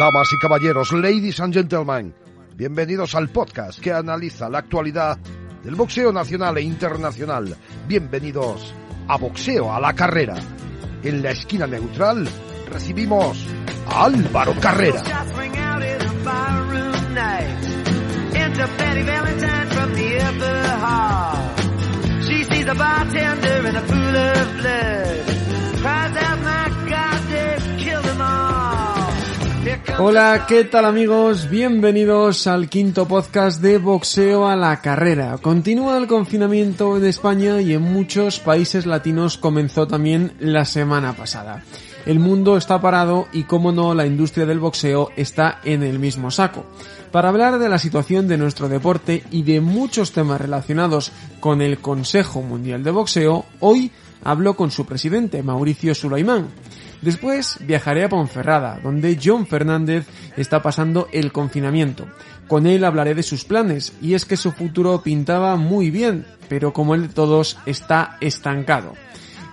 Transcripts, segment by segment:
Damas y caballeros, ladies and gentlemen, bienvenidos al podcast que analiza la actualidad del boxeo nacional e internacional. Bienvenidos a Boxeo a la Carrera. En la esquina neutral recibimos a Álvaro Carrera. Hola, ¿qué tal amigos? Bienvenidos al quinto podcast de Boxeo a la Carrera. Continúa el confinamiento en España y en muchos países latinos comenzó también la semana pasada. El mundo está parado y como no, la industria del boxeo está en el mismo saco. Para hablar de la situación de nuestro deporte y de muchos temas relacionados con el Consejo Mundial de Boxeo, hoy hablo con su presidente, Mauricio Sulaimán. Después viajaré a Ponferrada, donde John Fernández está pasando el confinamiento. Con él hablaré de sus planes, y es que su futuro pintaba muy bien, pero como el de todos está estancado.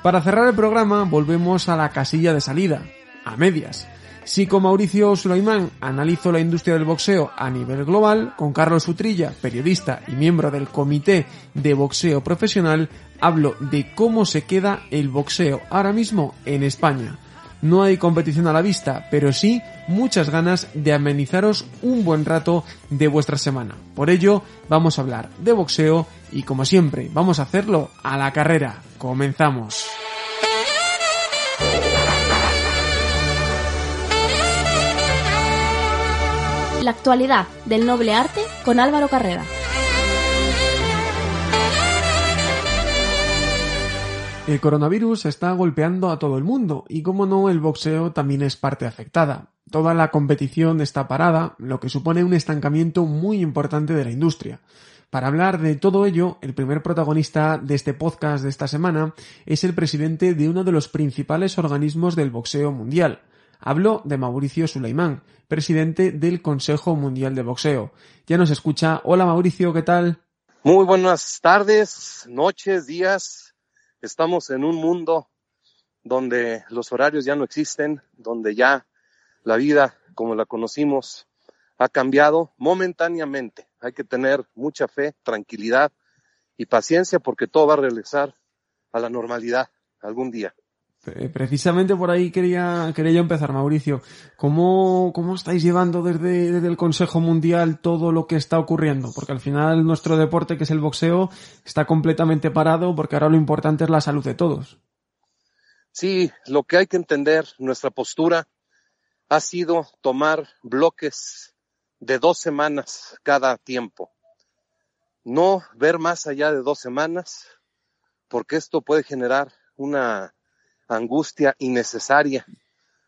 Para cerrar el programa volvemos a la casilla de salida, a medias. Si con Mauricio Sulaimán analizo la industria del boxeo a nivel global, con Carlos Utrilla, periodista y miembro del Comité de Boxeo Profesional, hablo de cómo se queda el boxeo ahora mismo en España. No hay competición a la vista, pero sí muchas ganas de amenizaros un buen rato de vuestra semana. Por ello, vamos a hablar de boxeo y como siempre, vamos a hacerlo a la carrera. Comenzamos. La actualidad del noble arte con Álvaro Carrera. El coronavirus está golpeando a todo el mundo y como no el boxeo también es parte afectada. Toda la competición está parada, lo que supone un estancamiento muy importante de la industria. Para hablar de todo ello, el primer protagonista de este podcast de esta semana es el presidente de uno de los principales organismos del boxeo mundial, Hablo de Mauricio Suleimán, presidente del Consejo Mundial de Boxeo. Ya nos escucha. Hola Mauricio, ¿qué tal? Muy buenas tardes, noches, días. Estamos en un mundo donde los horarios ya no existen, donde ya la vida como la conocimos ha cambiado momentáneamente. Hay que tener mucha fe, tranquilidad y paciencia porque todo va a regresar a la normalidad algún día. Eh, precisamente por ahí quería, quería yo empezar, Mauricio. ¿Cómo, cómo estáis llevando desde, desde, el Consejo Mundial todo lo que está ocurriendo? Porque al final nuestro deporte, que es el boxeo, está completamente parado porque ahora lo importante es la salud de todos. Sí, lo que hay que entender, nuestra postura ha sido tomar bloques de dos semanas cada tiempo. No ver más allá de dos semanas, porque esto puede generar una angustia innecesaria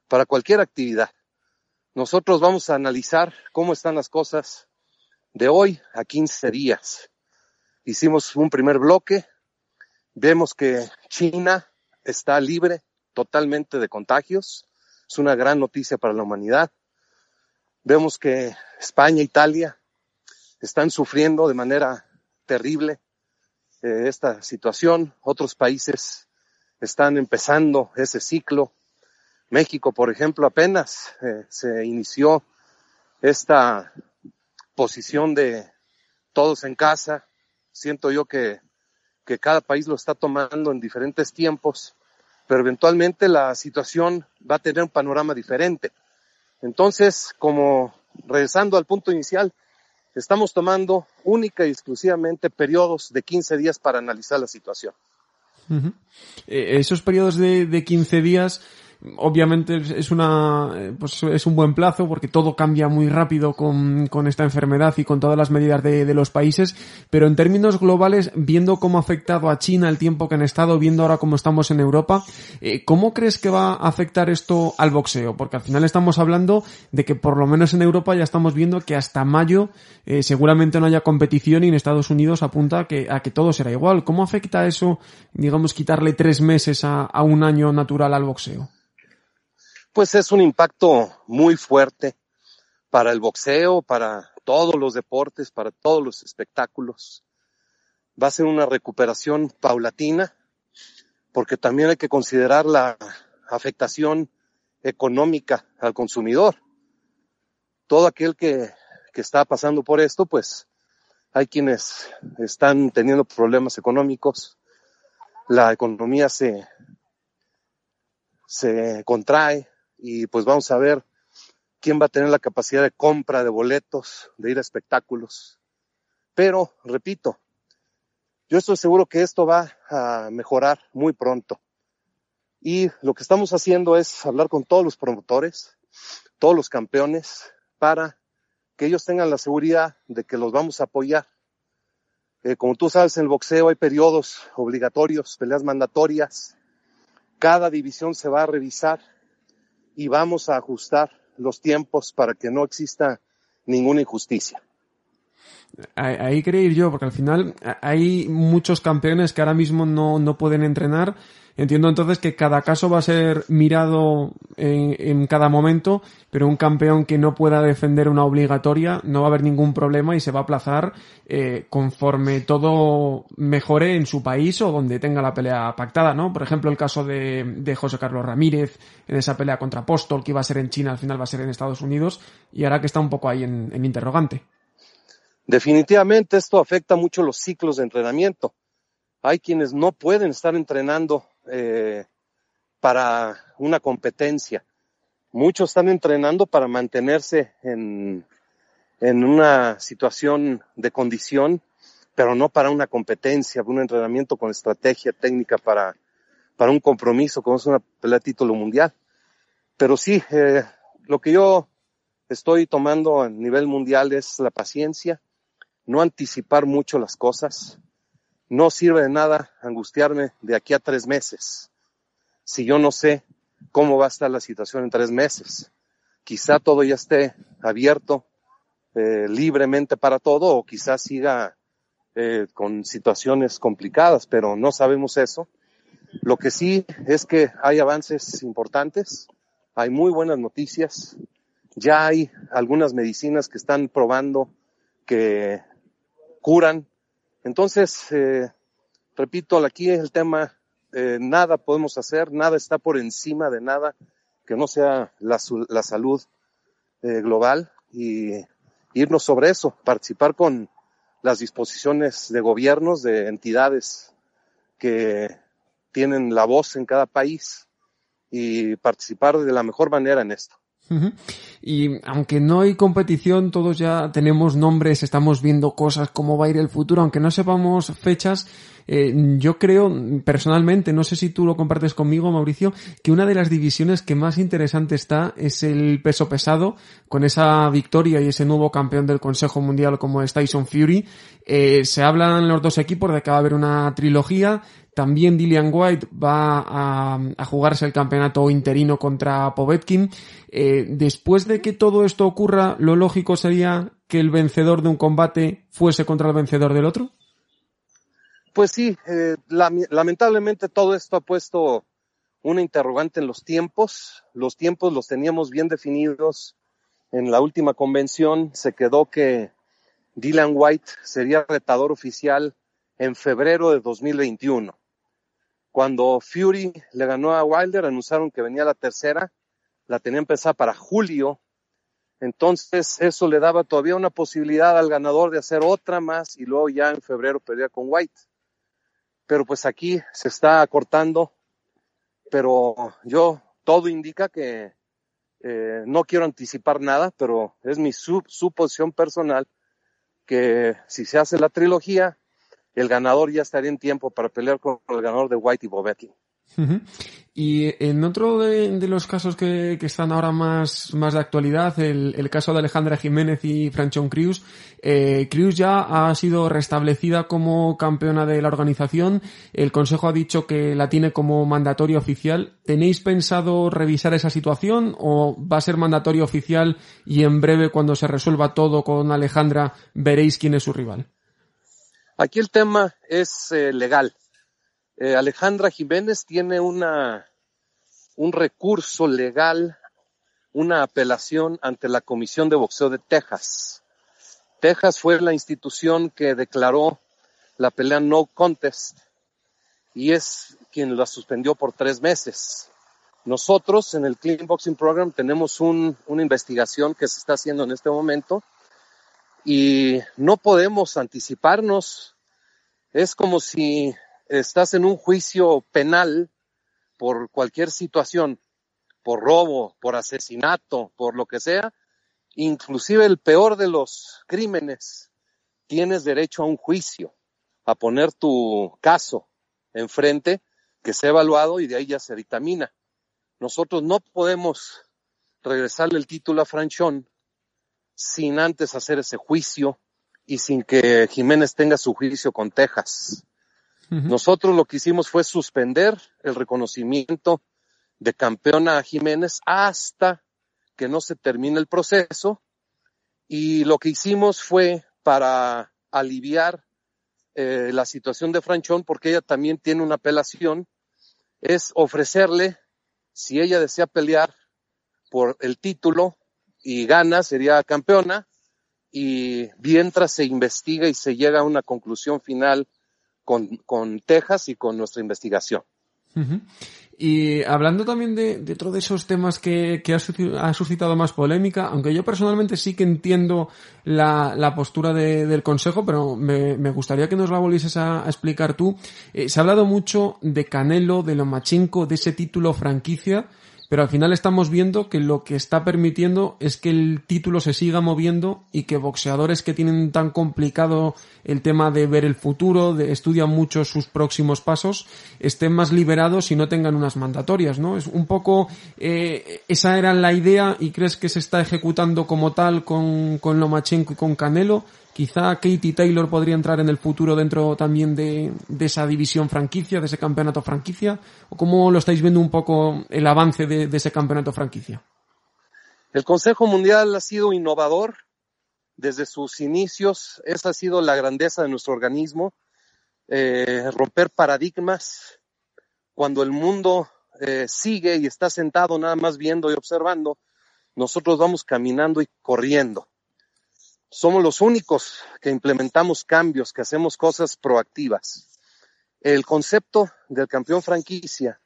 para cualquier actividad. Nosotros vamos a analizar cómo están las cosas de hoy a 15 días. Hicimos un primer bloque, vemos que China está libre totalmente de contagios, es una gran noticia para la humanidad. Vemos que España e Italia están sufriendo de manera terrible eh, esta situación, otros países están empezando ese ciclo. México, por ejemplo, apenas eh, se inició esta posición de todos en casa. Siento yo que, que cada país lo está tomando en diferentes tiempos, pero eventualmente la situación va a tener un panorama diferente. Entonces, como regresando al punto inicial, estamos tomando única y exclusivamente periodos de 15 días para analizar la situación. Eh, esos periodos de, de 15 días obviamente es una pues es un buen plazo porque todo cambia muy rápido con, con esta enfermedad y con todas las medidas de, de, los países pero en términos globales viendo cómo ha afectado a China el tiempo que han estado viendo ahora cómo estamos en Europa eh, ¿cómo crees que va a afectar esto al boxeo? porque al final estamos hablando de que por lo menos en Europa ya estamos viendo que hasta mayo eh, seguramente no haya competición y en Estados Unidos apunta a que, a que todo será igual ¿cómo afecta eso digamos quitarle tres meses a, a un año natural al boxeo? Pues es un impacto muy fuerte para el boxeo, para todos los deportes, para todos los espectáculos. Va a ser una recuperación paulatina, porque también hay que considerar la afectación económica al consumidor. todo aquel que, que está pasando por esto, pues hay quienes están teniendo problemas económicos, la economía se, se contrae y pues vamos a ver quién va a tener la capacidad de compra de boletos, de ir a espectáculos. Pero, repito, yo estoy seguro que esto va a mejorar muy pronto. Y lo que estamos haciendo es hablar con todos los promotores, todos los campeones, para que ellos tengan la seguridad de que los vamos a apoyar. Eh, como tú sabes, en el boxeo hay periodos obligatorios, peleas mandatorias. Cada división se va a revisar y vamos a ajustar los tiempos para que no exista ninguna injusticia. Ahí quería yo, porque al final hay muchos campeones que ahora mismo no, no pueden entrenar. Entiendo entonces que cada caso va a ser mirado en, cada momento, pero un campeón que no pueda defender una obligatoria no va a haber ningún problema y se va a aplazar eh, conforme todo mejore en su país o donde tenga la pelea pactada, ¿no? Por ejemplo, el caso de, José Carlos Ramírez en esa pelea contra Apóstol, que iba a ser en China, al final va a ser en Estados Unidos, y ahora que está un poco ahí en interrogante. Definitivamente esto afecta mucho los ciclos de entrenamiento. Hay quienes no pueden estar entrenando eh, para una competencia. Muchos están entrenando para mantenerse en, en una situación de condición, pero no para una competencia, un entrenamiento con estrategia técnica para, para un compromiso, como es una pelea de mundial. Pero sí, eh, lo que yo estoy tomando a nivel mundial es la paciencia, no anticipar mucho las cosas. No sirve de nada angustiarme de aquí a tres meses si yo no sé cómo va a estar la situación en tres meses. Quizá todo ya esté abierto eh, libremente para todo o quizás siga eh, con situaciones complicadas, pero no sabemos eso. Lo que sí es que hay avances importantes, hay muy buenas noticias, ya hay algunas medicinas que están probando que curan. Entonces, eh, repito, aquí es el tema, eh, nada podemos hacer, nada está por encima de nada que no sea la, salud eh, global y irnos sobre eso, participar con las disposiciones de gobiernos, de entidades que tienen la voz en cada país y participar de la mejor manera en esto. Y aunque no hay competición, todos ya tenemos nombres, estamos viendo cosas, cómo va a ir el futuro, aunque no sepamos fechas, eh, yo creo personalmente, no sé si tú lo compartes conmigo, Mauricio, que una de las divisiones que más interesante está es el peso pesado, con esa victoria y ese nuevo campeón del Consejo Mundial como es Tyson Fury. Eh, se hablan los dos equipos de que va a haber una trilogía, también Dillian White va a, jugarse el campeonato interino contra Povetkin. Eh, después de que todo esto ocurra, lo lógico sería que el vencedor de un combate fuese contra el vencedor del otro. Pues sí, eh, lamentablemente todo esto ha puesto una interrogante en los tiempos. Los tiempos los teníamos bien definidos en la última convención. Se quedó que Dylan White sería retador oficial en febrero de 2021. Cuando Fury le ganó a Wilder, anunciaron que venía la tercera, la tenía empezada para julio. Entonces eso le daba todavía una posibilidad al ganador de hacer otra más y luego ya en febrero pelear con White. Pero pues aquí se está acortando, pero yo todo indica que eh, no quiero anticipar nada, pero es mi suposición personal que si se hace la trilogía, el ganador ya estaría en tiempo para pelear con el ganador de White y Y en otro de, los casos que, están ahora más, más de actualidad, el, caso de Alejandra Jiménez y Franchon Cruz, eh, Cruz ya ha sido restablecida como campeona de la organización. El Consejo ha dicho que la tiene como mandatorio oficial. ¿Tenéis pensado revisar esa situación o va a ser mandatorio oficial y en breve cuando se resuelva todo con Alejandra veréis quién es su rival? Aquí el tema es eh, legal. Eh, Alejandra Jiménez tiene una, un recurso legal, una apelación ante la Comisión de Boxeo de Texas. Texas fue la institución que declaró la pelea no contest y es quien la suspendió por tres meses. Nosotros en el Clean Boxing Program tenemos un, una investigación que se está haciendo en este momento y no podemos anticiparnos. Es como si estás en un juicio penal por cualquier situación, por robo, por asesinato, por lo que sea, inclusive el peor de los crímenes, tienes derecho a un juicio, a poner tu caso enfrente, que sea evaluado y de ahí ya se dictamina. Nosotros no podemos regresarle el título a Franchón sin antes hacer ese juicio y sin que Jiménez tenga su juicio con Texas. Nosotros lo que hicimos fue suspender el reconocimiento de campeona a Jiménez hasta que no se termine el proceso. Y lo que hicimos fue para aliviar eh, la situación de Franchón, porque ella también tiene una apelación, es ofrecerle, si ella desea pelear por el título y gana, sería campeona, y mientras se investiga y se llega a una conclusión final con, con Texas y con nuestra investigación. Y hablando también de, de otro de esos temas que, que ha, suscitado más polémica, aunque yo personalmente sí que entiendo la, la postura de, del Consejo, pero me, gustaría que nos la volvieses a, a explicar tú. Eh, se ha hablado mucho de Canelo, de Lomachenko, de ese título franquicia pero al final estamos viendo que lo que está permitiendo es que el título se siga moviendo y que boxeadores que tienen tan complicado el tema de ver el futuro, de estudian mucho sus próximos pasos, estén más liberados y no tengan unas mandatorias, ¿no? Es un poco eh, esa era la idea y crees que se está ejecutando como tal con, con Lomachenko y con Canelo Quizá Katie Taylor podría entrar en el futuro dentro también de, esa división franquicia, de ese campeonato franquicia. ¿O cómo lo estáis viendo un poco el avance de, ese campeonato franquicia? El Consejo Mundial ha sido innovador desde sus inicios. Esa ha sido la grandeza de nuestro organismo. Eh, romper paradigmas. Cuando el mundo eh, sigue y está sentado nada más viendo y observando, nosotros vamos caminando y corriendo somos los únicos que implementamos cambios, que hacemos cosas proactivas. El concepto del campeón franquicia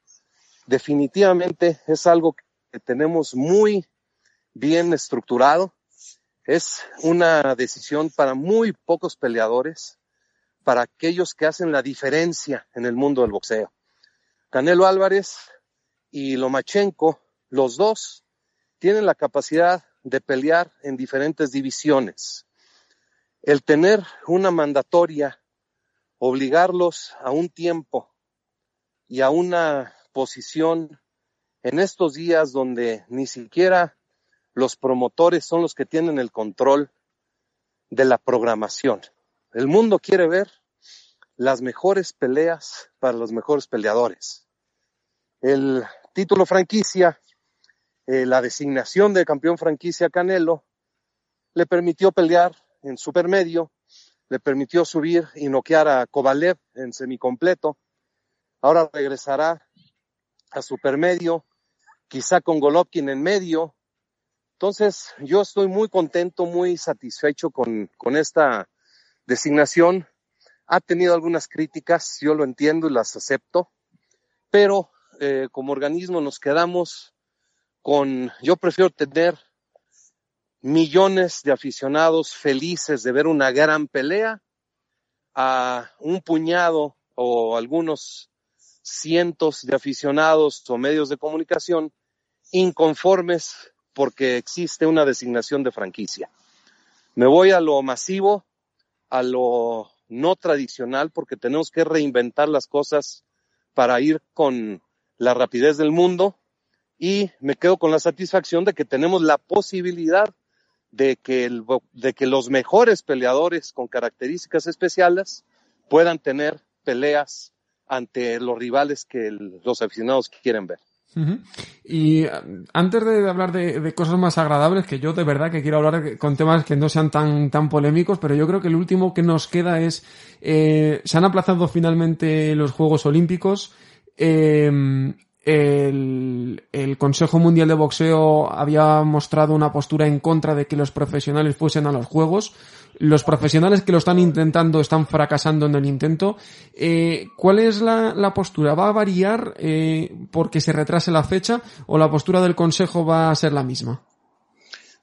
definitivamente es algo que tenemos muy bien estructurado. Es una decisión para muy pocos peleadores, para aquellos que hacen la diferencia en el mundo del boxeo. Canelo Álvarez y Lomachenko, los dos, tienen la capacidad de pelear en diferentes divisiones. El tener una mandatoria, obligarlos a un tiempo y a una posición en estos días donde ni siquiera los promotores son los que tienen el control de la programación. El mundo quiere ver las mejores peleas para los mejores peleadores. El título franquicia eh, la designación de campeón franquicia Canelo le permitió pelear en supermedio, le permitió subir y noquear a Kovalev en semicompleto. Ahora regresará a supermedio, quizá con Golovkin en medio. Entonces, yo estoy muy contento, muy satisfecho con, con esta designación. Ha tenido algunas críticas, yo lo entiendo y las acepto, pero eh, como organismo nos quedamos con, yo prefiero tener millones de aficionados felices de ver una gran pelea a un puñado o algunos cientos de aficionados o medios de comunicación inconformes porque existe una designación de franquicia. Me voy a lo masivo, a lo no tradicional, porque tenemos que reinventar las cosas para ir con la rapidez del mundo y me quedo con la satisfacción de que tenemos la posibilidad de que, el, de que los mejores peleadores con características especiales puedan tener peleas ante los rivales que los aficionados quieren ver. Y um, antes de hablar de, cosas más agradables, que yo de verdad que quiero hablar con temas que no sean tan, tan polémicos, pero yo creo que el último que nos queda es, eh, se han aplazado finalmente los Juegos Olímpicos. Eh, el, Consejo Mundial de Boxeo había mostrado una postura en contra de que los profesionales fuesen a los Juegos. Los profesionales que lo están intentando están fracasando en el intento. Eh, ¿Cuál es la, la, postura? ¿Va a variar eh, porque se retrase la fecha o la postura del Consejo va a ser la misma?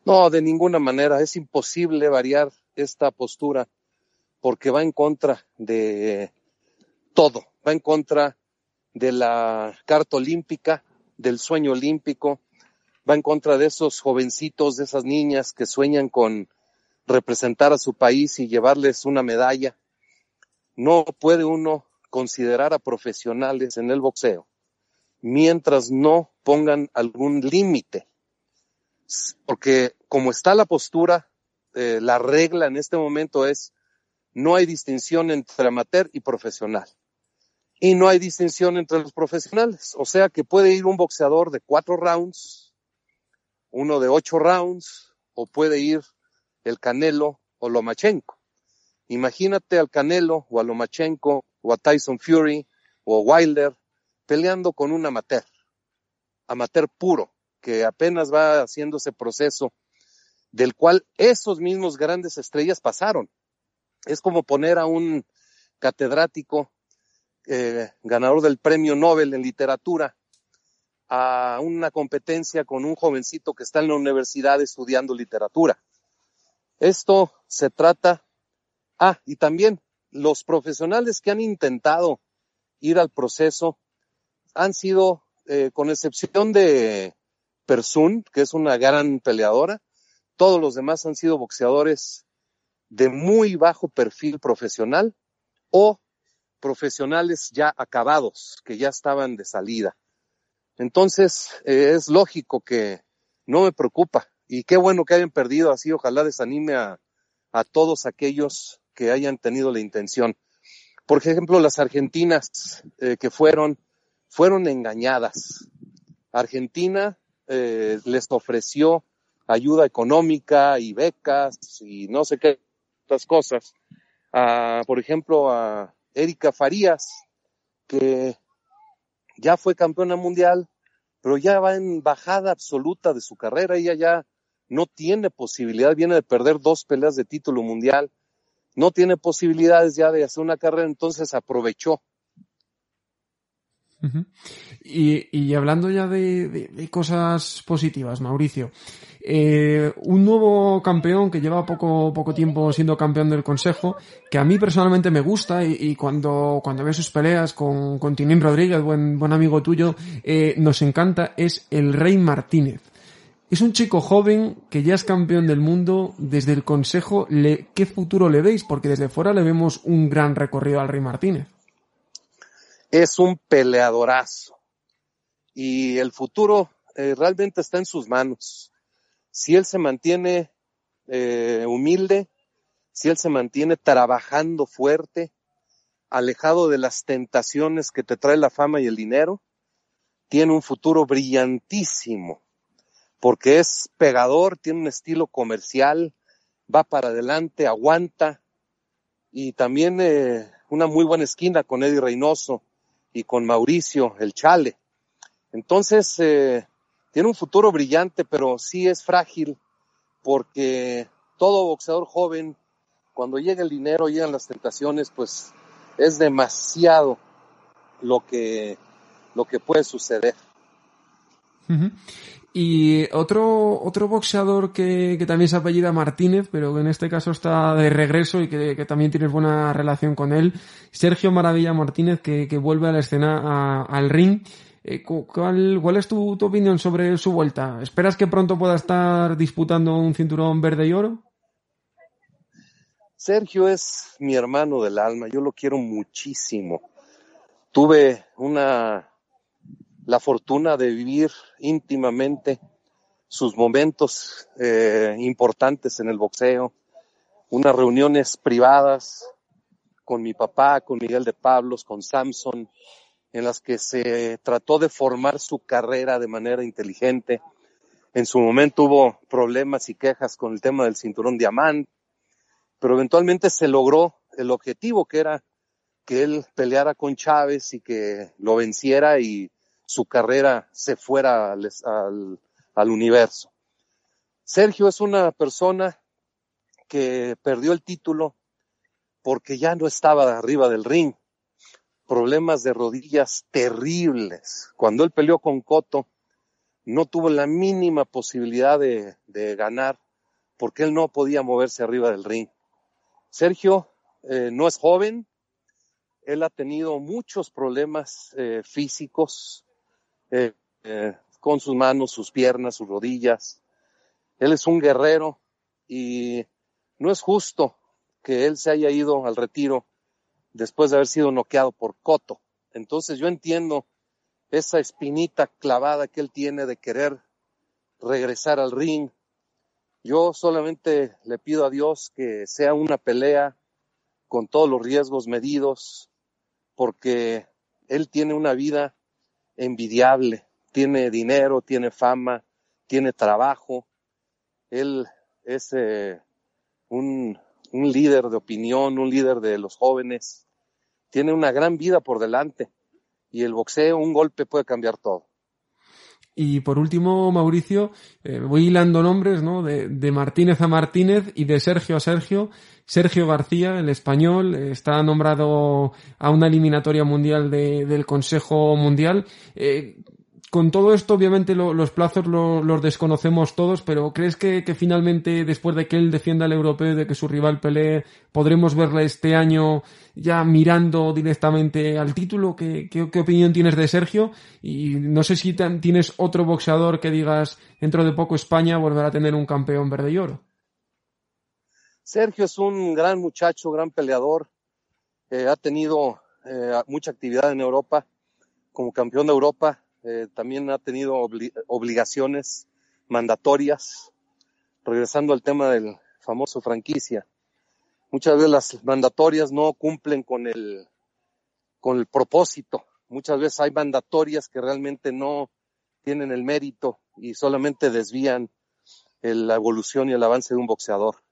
No, de ninguna manera. Es imposible variar esta postura porque va en contra de todo. Va en contra de la Carta Olímpica, del sueño olímpico, va en contra de esos jovencitos, de esas niñas que sueñan con representar a su país y llevarles una medalla. No puede uno considerar a profesionales en el boxeo mientras no pongan algún límite. Porque como está la postura, eh, la regla en este momento es no hay distinción entre amateur y profesional y no hay distinción entre los profesionales. O sea que puede ir un boxeador de cuatro rounds, uno de ocho rounds, o puede ir el Canelo o Lomachenko. Imagínate al Canelo o a Lomachenko o a Tyson Fury o a Wilder peleando con un amateur, amateur puro, que apenas va haciendo ese proceso del cual esos mismos grandes estrellas pasaron. Es como poner a un catedrático eh, ganador del premio Nobel en literatura a una competencia con un jovencito que está en la universidad estudiando literatura. Esto se trata, ah, y también los profesionales que han intentado ir al proceso han sido, eh, con excepción de Persun, que es una gran peleadora, todos los demás han sido boxeadores de muy bajo perfil profesional o profesionales ya acabados, que ya estaban de salida. Entonces, eh, es lógico que no me preocupa. Y qué bueno que hayan perdido así, ojalá desanime a, a todos aquellos que hayan tenido la intención. Por ejemplo, las argentinas eh, que fueron, fueron engañadas. Argentina eh, les ofreció ayuda económica y becas y no sé qué otras cosas. por ejemplo, a Erika Farías, que ya fue campeona mundial, pero ya va en bajada absoluta de su carrera, ella ya no tiene posibilidad, viene de perder dos peleas de título mundial, no tiene posibilidades ya de hacer una carrera, entonces aprovechó. Y, hablando ya de, cosas positivas, Mauricio, eh, un nuevo campeón que lleva poco, poco tiempo siendo campeón del Consejo, que a mí personalmente me gusta y, cuando, cuando sus peleas con, con Tinín Rodríguez, buen, buen amigo tuyo, eh, nos encanta, es el Rey Martínez. Es un chico joven que ya es campeón del mundo. Desde el Consejo, ¿qué futuro le veis? Porque desde fuera le vemos un gran recorrido al Rey Martínez es un peleadorazo y el futuro eh, realmente está en sus manos. Si él se mantiene eh, humilde, si él se mantiene trabajando fuerte, alejado de las tentaciones que te trae la fama y el dinero, tiene un futuro brillantísimo, porque es pegador, tiene un estilo comercial, va para adelante, aguanta, y también eh, una muy buena esquina con Eddie Reynoso y con Mauricio, el Chale. Entonces, eh, tiene un futuro brillante, pero sí es frágil porque todo boxeador joven, cuando llega el dinero, llegan las tentaciones, pues es demasiado lo que, lo que puede suceder. Y otro, otro boxeador que, que, también se apellida Martínez, pero que en este caso está de regreso y que, que también tienes buena relación con él, Sergio Maravilla Martínez, que, que vuelve a la escena al ring. Eh, ¿cuál, ¿Cuál es tu, tu opinión sobre su vuelta? ¿Esperas que pronto pueda estar disputando un cinturón verde y oro? Sergio es mi hermano del alma, yo lo quiero muchísimo. Tuve una la fortuna de vivir íntimamente sus momentos eh, importantes en el boxeo, unas reuniones privadas con mi papá, con Miguel de Pablos, con Samson, en las que se trató de formar su carrera de manera inteligente. En su momento hubo problemas y quejas con el tema del cinturón diamante, pero eventualmente se logró el objetivo que era que él peleara con Chávez y que lo venciera y su carrera se fuera al, al universo. Sergio es una persona que perdió el título porque ya no estaba arriba del ring. Problemas de rodillas terribles. Cuando él peleó con Coto, no tuvo la mínima posibilidad de, ganar porque él no podía moverse arriba del ring. Sergio eh, no es joven, él ha tenido muchos problemas eh, físicos eh, con sus manos, sus piernas, sus rodillas. Él es un guerrero y no es justo que él se haya ido al retiro después de haber sido noqueado por Coto. Entonces yo entiendo esa espinita clavada que él tiene de querer regresar al ring. Yo solamente le pido a Dios que sea una pelea con todos los riesgos medidos, porque él tiene una vida envidiable, tiene dinero, tiene fama, tiene trabajo, él es eh, un, un líder de opinión, un líder de los jóvenes, tiene una gran vida por delante y el boxeo, un golpe puede cambiar todo. Y por último, Mauricio, eh, voy hilando nombres, ¿no? De, de, Martínez a Martínez y de Sergio a Sergio. Sergio García, el español, está nombrado a una eliminatoria mundial de, del Consejo Mundial. Eh, con todo esto, obviamente los plazos los desconocemos todos, pero ¿crees que, finalmente, después de que él defienda al europeo y de que su rival pelee, podremos verle este año ya mirando directamente al título? ¿Qué, opinión tienes de Sergio? Y no sé si tienes otro boxeador que digas, dentro de poco España volverá a tener un campeón verde y oro. Sergio es un gran muchacho, gran peleador. Eh, ha tenido eh, mucha actividad en Europa como campeón de Europa eh, también ha tenido obligaciones mandatorias, regresando al tema del famoso franquicia. Muchas veces las mandatorias no cumplen con el, con el propósito. Muchas veces hay mandatorias que realmente no tienen el mérito y solamente desvían la evolución y el avance de un boxeador.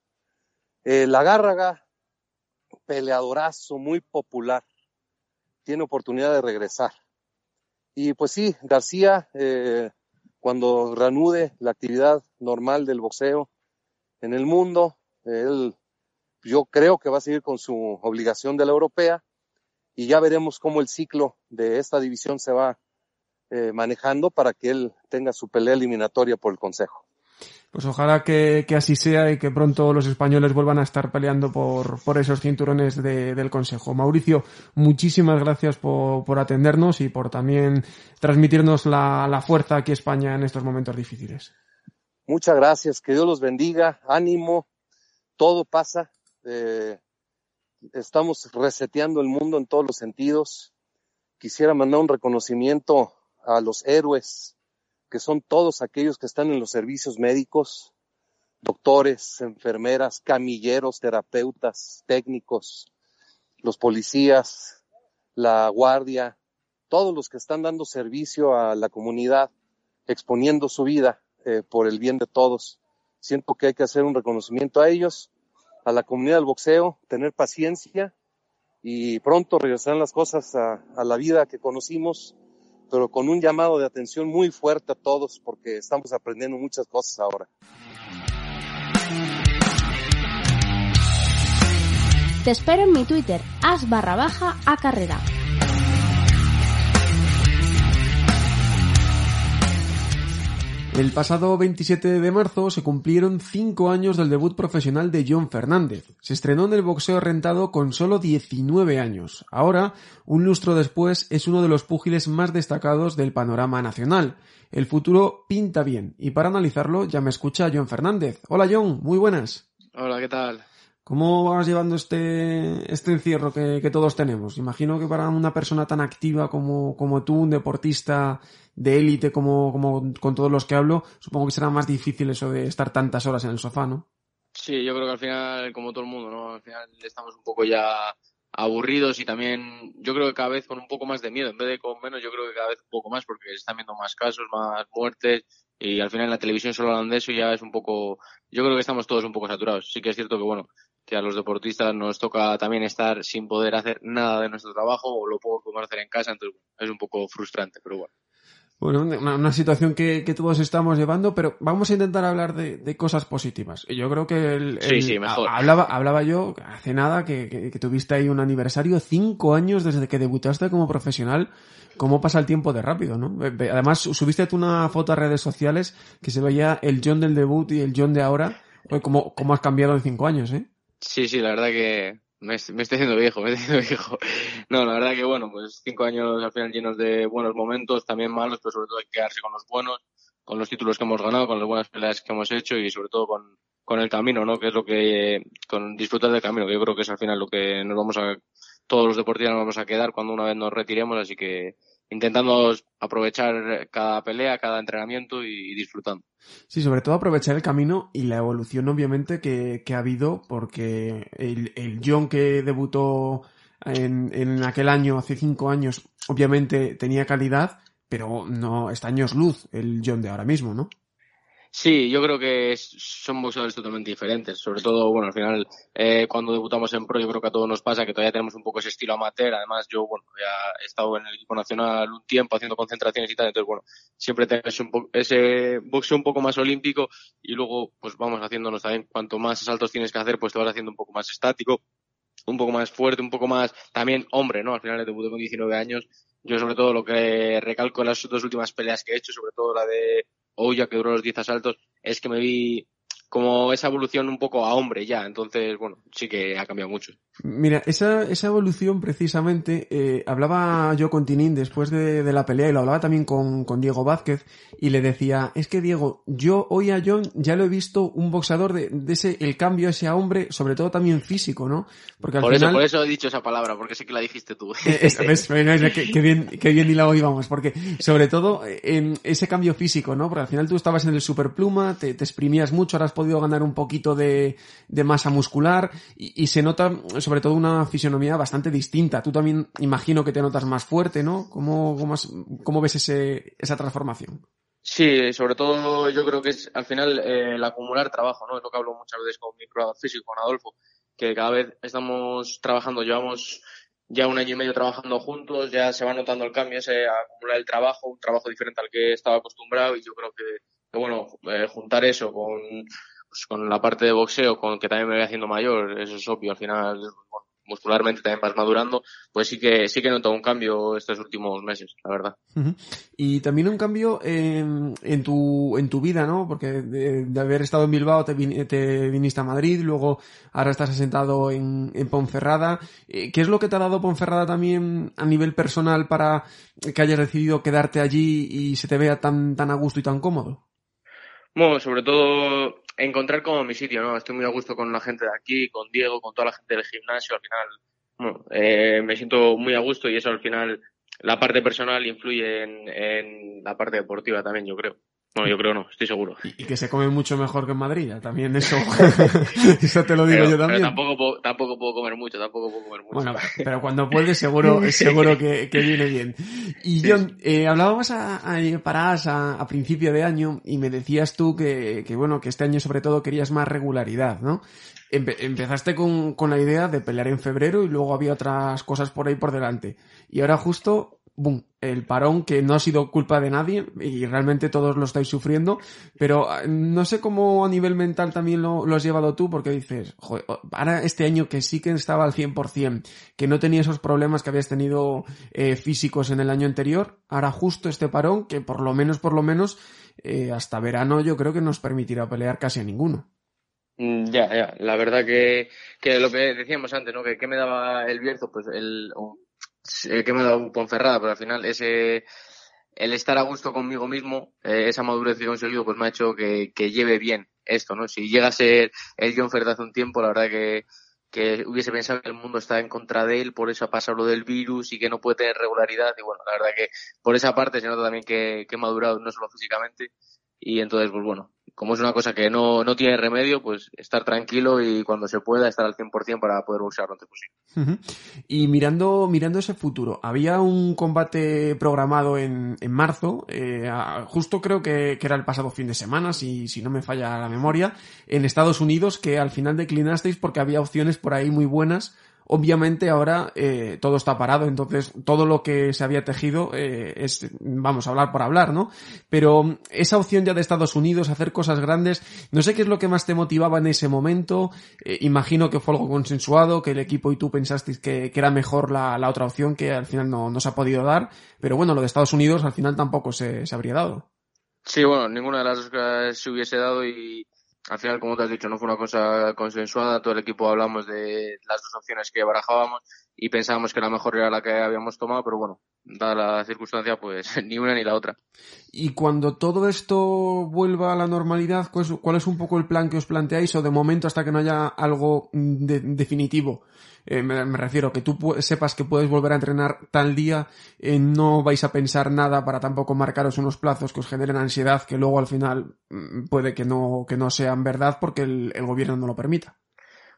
Eh, la Gárraga, peleadorazo, muy popular, tiene oportunidad de regresar. Y pues sí, García, eh, cuando reanude la actividad normal del boxeo en el mundo, él, yo creo que va a seguir con su obligación de la europea y ya veremos cómo el ciclo de esta división se va eh, manejando para que él tenga su pelea eliminatoria por el Consejo. Pues ojalá que, así sea y que pronto los españoles vuelvan a estar peleando por, por esos cinturones del Consejo. Mauricio, muchísimas gracias por, atendernos y por también transmitirnos la, fuerza aquí España en estos momentos difíciles. Muchas gracias, que Dios los bendiga, ánimo, todo pasa, eh, estamos reseteando el mundo en todos los sentidos. Quisiera mandar un reconocimiento a los héroes que son todos aquellos que están en los servicios médicos, doctores, enfermeras, camilleros, terapeutas, técnicos, los policías, la guardia, todos los que están dando servicio a la comunidad, exponiendo su vida eh, por el bien de todos. Siento que hay que hacer un reconocimiento a ellos, a la comunidad del boxeo, tener paciencia y pronto regresarán las cosas a, a la vida que conocimos pero con un llamado de atención muy fuerte a todos porque estamos aprendiendo muchas cosas ahora. Te espero en mi Twitter, as barra baja a carrera. El pasado 27 de marzo se cumplieron cinco años del debut profesional de John Fernández. Se estrenó en el boxeo rentado con solo 19 años. Ahora, un lustro después, es uno de los púgiles más destacados del panorama nacional. El futuro pinta bien. Y para analizarlo ya me escucha John Fernández. Hola John, muy buenas. Hola, ¿qué tal? ¿Cómo vas llevando este, este encierro que, que, todos tenemos? Imagino que para una persona tan activa como, como tú, un deportista de élite como, como con todos los que hablo, supongo que será más difícil eso de estar tantas horas en el sofá, ¿no? Sí, yo creo que al final, como todo el mundo, ¿no? Al final estamos un poco ya aburridos y también yo creo que cada vez con un poco más de miedo, en vez de con menos, yo creo que cada vez un poco más porque se están viendo más casos, más muertes y al final en la televisión solo hablan de eso y ya es un poco, yo creo que estamos todos un poco saturados. Sí que es cierto que bueno, que a los deportistas nos toca también estar sin poder hacer nada de nuestro trabajo o lo poco que podemos hacer en casa, entonces es un poco frustrante, pero bueno. Bueno, una, situación que, que, todos estamos llevando, pero vamos a intentar hablar de, de cosas positivas. Yo creo que el, sí, sí, mejor. hablaba, hablaba yo hace nada que, que, que, tuviste ahí un aniversario, cinco años desde que debutaste como profesional. ¿Cómo pasa el tiempo de rápido, no? Además, subiste tú una foto a redes sociales que se veía el John del debut y el John de ahora. ¿Cómo, cómo has cambiado en cinco años, eh? Sí, sí, la verdad que me, me estoy haciendo viejo, me estoy haciendo viejo. No, la verdad que bueno, pues cinco años al final llenos de buenos momentos, también malos, pero sobre todo hay que quedarse con los buenos, con los títulos que hemos ganado, con las buenas peleas que hemos hecho y sobre todo con, con el camino, ¿no? Que es lo que, con disfrutar del camino, que yo creo que es al final lo que nos vamos a, todos los deportistas nos vamos a quedar cuando una vez nos retiremos, así que intentando aprovechar cada pelea, cada entrenamiento y, disfrutando. Sí, sobre todo aprovechar el camino y la evolución obviamente que, ha habido porque el, el John que debutó en, en aquel año, hace cinco años, obviamente tenía calidad, pero no está años luz el John de ahora mismo, ¿no? Sí, yo creo que son boxeadores totalmente diferentes. Sobre todo, bueno, al final, eh, cuando debutamos en pro, yo creo que a todos nos pasa que todavía tenemos un poco ese estilo amateur. Además, yo, bueno, he estado en el equipo nacional un tiempo haciendo concentraciones y tal. Entonces, bueno, siempre tenemos un ese boxeo un poco más olímpico y luego, pues vamos haciéndonos también, cuanto más saltos tienes que hacer, pues te vas haciendo un poco más estático, un poco más fuerte, un poco más, también hombre, ¿no? Al final debuté con 19 años. Yo, sobre todo, lo que recalco en las dos últimas peleas que he hecho, sobre todo la de o ya que duró los 10 asaltos, es que me vi como esa evolución un poco a hombre ya. Entonces, bueno, sí que ha cambiado mucho. Mira, esa, esa evolución precisamente, eh, hablaba yo con Tinín después de, de, la pelea y lo hablaba también con, con, Diego Vázquez y le decía, es que Diego, yo hoy a John ya lo he visto un boxeador de, de ese, el cambio a ese a hombre, sobre todo también físico, ¿no? Porque al por final... Eso, por eso he dicho esa palabra, porque sé que la dijiste tú. Eh, ¿ves? qué, bien, qué bien y la íbamos, porque sobre todo en ese cambio físico, ¿no? Porque al final tú estabas en el superpluma, te, te exprimías mucho, ahora has podido ganar un poquito de, de masa muscular y, y se nota sobre todo una fisionomía bastante distinta. Tú también imagino que te notas más fuerte, ¿no? ¿Cómo, cómo, cómo ves ese, esa transformación? Sí, sobre todo yo creo que es al final eh, el acumular trabajo, ¿no? Es lo que hablo muchas veces con mi probador físico, con Adolfo, que cada vez estamos trabajando, llevamos ya un año y medio trabajando juntos, ya se va notando el cambio, ese acumular el trabajo, un trabajo diferente al que estaba acostumbrado y yo creo que, que bueno, eh, juntar eso con, pues, con la parte de boxeo, con que también me voy haciendo mayor, eso es obvio, al final muscularmente también vas madurando, pues sí que sí que noto un cambio estos últimos meses, la verdad. Y también un cambio en, en, tu en tu vida, ¿no? Porque de, haber estado en Bilbao te, te, viniste a Madrid, luego ahora estás asentado en, en Ponferrada. Eh, ¿Qué es lo que te ha dado Ponferrada también a nivel personal para que hayas decidido quedarte allí y se te vea tan tan a gusto y tan cómodo? Bueno, sobre todo encontrar como mi sitio, ¿no? Estoy muy a gusto con la gente de aquí, con Diego, con toda la gente del gimnasio. Al final, bueno, eh, me siento muy a gusto y eso al final, la parte personal influye en, en la parte deportiva también, yo creo. No, yo creo no, estoy seguro. Y, que se come mucho mejor que en Madrid, también eso, eso te lo digo yo también. Pero tampoco puedo, tampoco puedo comer mucho, tampoco puedo comer mucho. Bueno, pero cuando puedes seguro, seguro que, que viene bien. Y John, eh, hablábamos a, a, para a, a, principio de año y me decías tú que, que, bueno, que este año sobre todo querías más regularidad, ¿no? empezaste con, con la idea de pelear en febrero y luego había otras cosas por ahí por delante. Y ahora justo boom, el parón que no ha sido culpa de nadie y realmente todos lo estáis sufriendo, pero ah, no sé cómo a nivel mental también lo, has llevado tú porque dices, joder, ahora este año que sí que estaba al 100%, que no tenía esos problemas que habías tenido eh, físicos en el año anterior, ahora justo este parón que por lo menos, por lo menos, eh, hasta verano yo creo que nos permitirá pelear casi a ninguno. Mm, ya, ya, la verdad que, que lo que decíamos antes, ¿no? Que, que me daba el Bierzo, pues el, que me dado un Ponferrada, pero al final ese el estar a gusto conmigo mismo, eh, esa madurez que he conseguido, pues me ha hecho que, que, lleve bien esto, ¿no? Si llega a ser el John Fer de hace un tiempo, la verdad que, que hubiese pensado que el mundo está en contra de él, por eso ha pasado lo del virus y que no puede tener regularidad. Y bueno, la verdad que por esa parte se nota también que, que he madurado no solo físicamente. Y entonces, pues bueno, como es una cosa que no, no tiene remedio, pues estar tranquilo y cuando se pueda estar al 100% para poder usar lo antes posible. Y mirando, mirando ese futuro, había un combate programado en, en marzo, eh, justo creo que, que, era el pasado fin de semana, si, si no me falla la memoria, en Estados Unidos, que al final declinasteis porque había opciones por ahí muy buenas Obviamente ahora eh, todo está parado, entonces todo lo que se había tejido eh, es, vamos a hablar por hablar, ¿no? Pero esa opción ya de Estados Unidos, hacer cosas grandes, no sé qué es lo que más te motivaba en ese momento, eh, imagino que fue algo consensuado, que el equipo y tú pensasteis que, era mejor la, otra opción que al final no, se ha podido dar, pero bueno, lo de Estados Unidos al final tampoco se, se habría dado. Sí, bueno, ninguna de las dos se hubiese dado y al final, como te has dicho, no fue una cosa consensuada. Todo el equipo hablamos de las dos opciones que barajábamos y pensábamos que la mejor era la que habíamos tomado, pero bueno, dada la circunstancia, pues ni una ni la otra. Y cuando todo esto vuelva a la normalidad, ¿cuál es un poco el plan que os planteáis o de momento hasta que no haya algo definitivo? Eh, me, refiero que tú sepas que puedes volver a entrenar tal día, eh, no vais a pensar nada para tampoco marcaros unos plazos que os generen ansiedad que luego al final mm, puede que no, que no sean verdad porque el, gobierno no lo permita.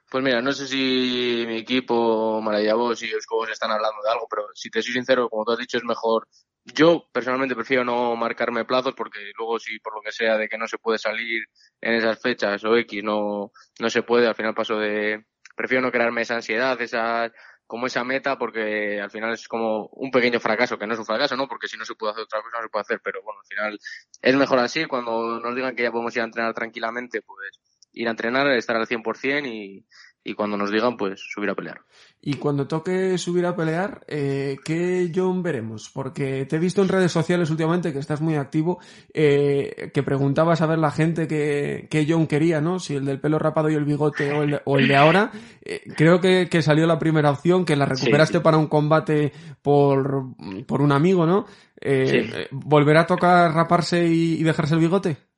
Pues mira, no sé si mi equipo, Maravillabos y Euskobos están hablando de algo, pero si te soy sincero, como tú has dicho, es mejor. Yo personalmente prefiero no marcarme plazos porque luego si por lo que sea de que no se puede salir en esas fechas o X no, no se puede, al final paso de, prefiero no crearme esa ansiedad, esa, como esa meta, porque al final es como un pequeño fracaso, que no es un fracaso, ¿no? Porque si no se puede hacer otra cosa, no se puede hacer, pero bueno, al final es mejor así, cuando nos digan que ya podemos ir a entrenar tranquilamente, pues ir a entrenar, estar al 100% y, y cuando nos digan, pues subir a pelear. Y cuando toque subir a pelear, eh, ¿qué John veremos? Porque te he visto en redes sociales últimamente que estás muy activo, eh, que preguntabas a ver la gente qué, qué John quería, ¿no? Si el del pelo rapado y el bigote o el, o el de ahora. Eh, creo que, que, salió la primera opción, que la recuperaste para un combate por, por un amigo, ¿no? Eh, ¿Volverá a tocar raparse y dejarse el bigote?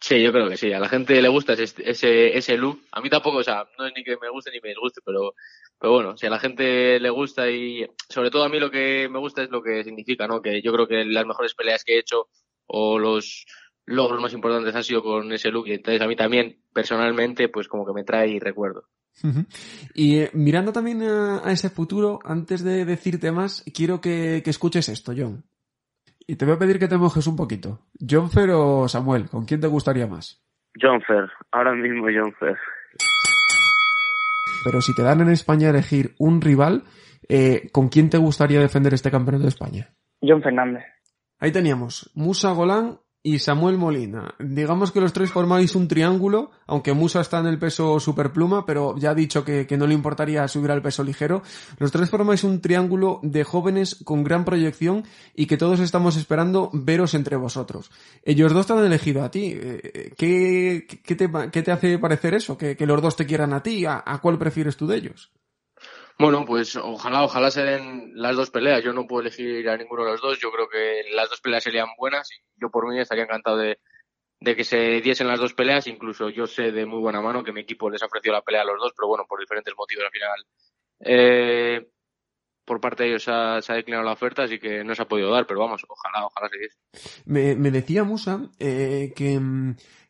Sí, yo creo que sí. A la gente le gusta ese, ese, ese look. A mí tampoco, o sea, no es ni que me guste ni me disguste, pero, pero bueno, si a la gente le gusta y sobre todo a mí lo que me gusta es lo que significa, ¿no? Que yo creo que las mejores peleas que he hecho o los logros más importantes han sido con ese look y entonces a mí también personalmente pues como que me trae recuerdo. Y eh, mirando también a, ese futuro, antes de decirte más, quiero que, que escuches esto, John. Y te voy a pedir que te mojes un poquito. ¿Jonfer o Samuel? ¿Con quién te gustaría más? Jonfer, ahora mismo Jonfer. Pero si te dan en España a elegir un rival, eh, ¿con quién te gustaría defender este campeonato de España? John Fernández. Ahí teníamos Musa Golán y Samuel Molina. Digamos que los tres formáis un triángulo, aunque Musa está en el peso superpluma, pero ya ha dicho que, no le importaría subir al peso ligero. Los tres formáis un triángulo de jóvenes con gran proyección y que todos estamos esperando veros entre vosotros. Ellos dos te han elegido a ti. Eh, ¿Qué, te, hace parecer eso? ¿Que, los dos te quieran a ti? ¿A, ¿A cuál prefieres tú de ellos? Bueno, pues ojalá, ojalá se den las dos peleas. Yo no puedo elegir a ninguno de los dos. Yo creo que las dos peleas serían buenas y yo por mí estaría encantado de, que se diesen las dos peleas. Incluso yo sé de muy buena mano que mi equipo les ha ofrecido la pelea a los dos, pero bueno, por diferentes motivos al final. Eh, por parte de ellos se ha, declinado la oferta, así que no se ha podido dar, pero vamos, ojalá, ojalá se diese. Me, me decía Musa eh, que,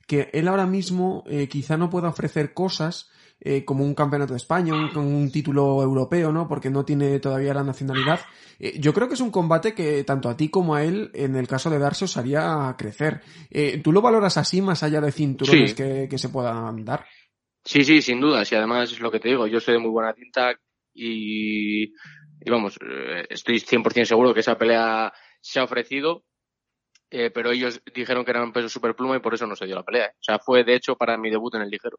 que él ahora mismo eh, quizá no pueda ofrecer cosas eh, como un campeonato de España, un, un, título europeo, ¿no? Porque no tiene todavía la nacionalidad. Eh, yo creo que es un combate que tanto a ti como a él, en el caso de Darse, os haría crecer. Eh, ¿Tú lo valoras así, más allá de cinturones que, que, se puedan dar? Sí, sí, sin duda. Y además es lo que te digo, yo soy de muy buena tinta y, y vamos, eh, estoy 100% seguro que esa pelea se ha ofrecido eh, pero ellos dijeron que eran peso superpluma y por eso no se dio la pelea. ¿eh? O sea, fue de hecho para mi debut en el ligero.